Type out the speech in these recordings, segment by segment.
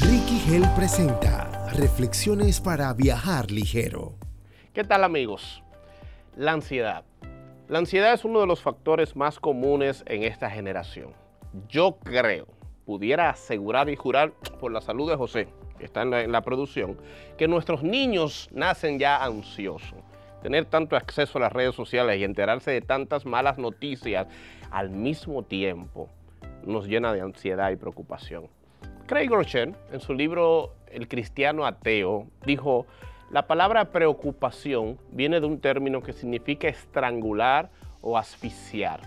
Ricky Hell presenta Reflexiones para viajar ligero. ¿Qué tal amigos? La ansiedad. La ansiedad es uno de los factores más comunes en esta generación. Yo creo, pudiera asegurar y jurar por la salud de José, que está en la, en la producción, que nuestros niños nacen ya ansiosos. Tener tanto acceso a las redes sociales y enterarse de tantas malas noticias al mismo tiempo nos llena de ansiedad y preocupación. Craig Groeschel, en su libro El cristiano ateo, dijo, la palabra preocupación viene de un término que significa estrangular o asfixiar.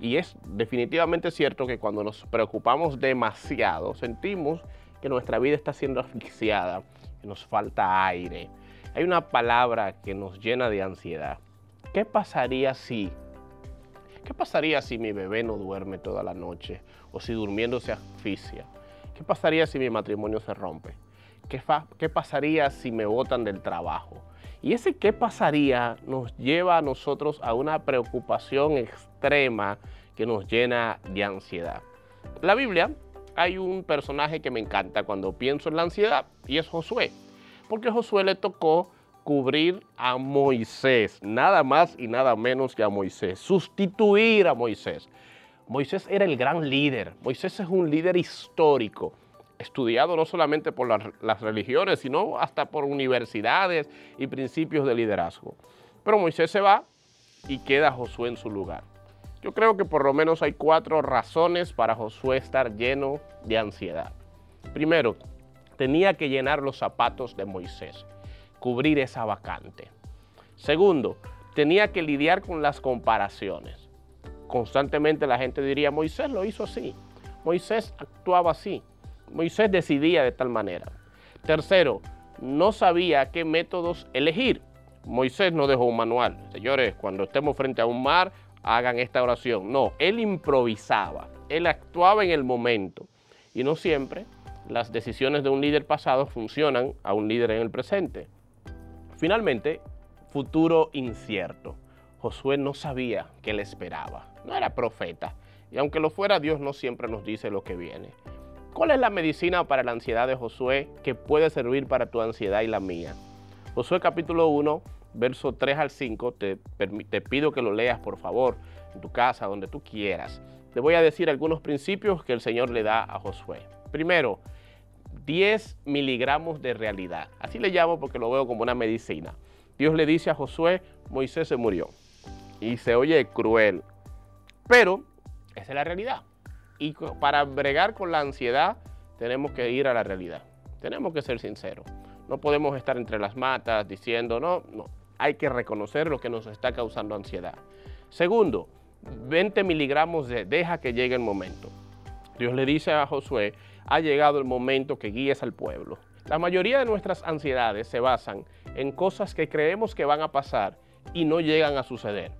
Y es definitivamente cierto que cuando nos preocupamos demasiado, sentimos que nuestra vida está siendo asfixiada, que nos falta aire. Hay una palabra que nos llena de ansiedad. ¿Qué pasaría si? ¿Qué pasaría si mi bebé no duerme toda la noche o si durmiendo se asfixia? ¿Qué pasaría si mi matrimonio se rompe? ¿Qué, ¿Qué, pasaría si me botan del trabajo? Y ese qué pasaría nos lleva a nosotros a una preocupación extrema que nos llena de ansiedad. La Biblia hay un personaje que me encanta cuando pienso en la ansiedad y es Josué. Porque Josué le tocó cubrir a Moisés, nada más y nada menos que a Moisés, sustituir a Moisés. Moisés era el gran líder. Moisés es un líder histórico, estudiado no solamente por las, religiones, sino hasta por universidades y principios de liderazgo. Pero Moisés se va y queda Josué en su lugar. Yo creo que por lo menos hay cuatro razones para Josué estar lleno de ansiedad. Primero, tenía que llenar los zapatos de Moisés, cubrir esa vacante. Segundo, tenía que lidiar con las comparaciones constantemente la gente diría, Moisés lo hizo así, Moisés actuaba así, Moisés decidía de tal manera. Tercero, no sabía qué métodos elegir. Moisés no dejó un manual. Señores, cuando estemos frente a un mar, hagan esta oración. No, él improvisaba, él actuaba en el momento. Y no siempre las decisiones de un líder pasado funcionan a un líder en el presente. Finalmente, futuro incierto. Josué no sabía qué le esperaba no era profeta. Y aunque lo fuera, Dios no siempre nos dice lo que viene. ¿Cuál es la medicina para la ansiedad de Josué que puede servir para tu ansiedad y la mía? Josué capítulo 1, verso 3 al 5, te, te pido que lo leas por favor, en tu casa, donde tú quieras. Te voy a decir algunos principios que el Señor le da a Josué. Primero, 10 miligramos de realidad. Así le llamo porque lo veo como una medicina. Dios le dice a Josué, Moisés se murió. Y se oye cruel, pero esa es la realidad. Y para bregar con la ansiedad tenemos que ir a la realidad. Tenemos que ser sinceros. No podemos estar entre las matas diciendo, no, no. Hay que reconocer lo que nos está causando ansiedad. Segundo, 20 miligramos de deja que llegue el momento. Dios le dice a Josué, ha llegado el momento que guíes al pueblo. La mayoría de nuestras ansiedades se basan en cosas que creemos que van a pasar y no llegan a suceder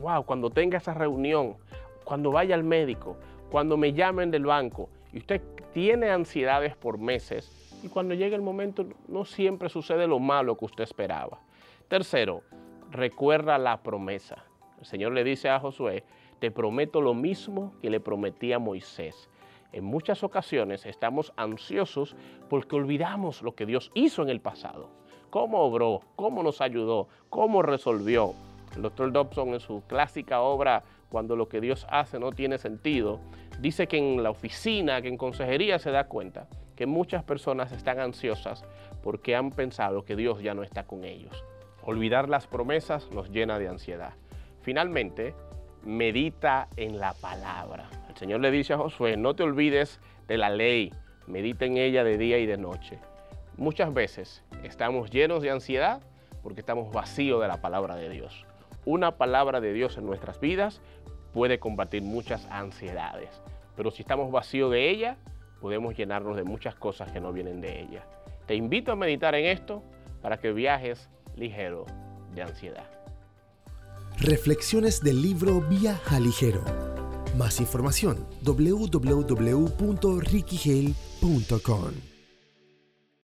wow, cuando tenga esa reunión, cuando vaya al médico, cuando me llamen del banco, y usted tiene ansiedades por meses, y cuando llegue el momento no siempre sucede lo malo que usted esperaba. Tercero, recuerda la promesa. El Señor le dice a Josué, te prometo lo mismo que le prometí a Moisés. En muchas ocasiones estamos ansiosos porque olvidamos lo que Dios hizo en el pasado. Cómo obró, cómo nos ayudó, cómo resolvió. El doctor Dobson en su clásica obra Cuando lo que Dios hace no tiene sentido, dice que en la oficina, que en consejería se da cuenta que muchas personas están ansiosas porque han pensado que Dios ya no está con ellos. Olvidar las promesas nos llena de ansiedad. Finalmente, medita en la palabra. El Señor le dice a Josué, no te olvides de la ley, medita en ella de día y de noche. Muchas veces estamos llenos de ansiedad porque estamos vacíos de la palabra de Dios una palabra de Dios en nuestras vidas puede combatir muchas ansiedades. Pero si estamos vacíos de ella, podemos llenarnos de muchas cosas que no vienen de ella. Te invito a meditar en esto para que viajes ligero de ansiedad. Reflexiones del libro Viaja Ligero. Más información www.rickygale.com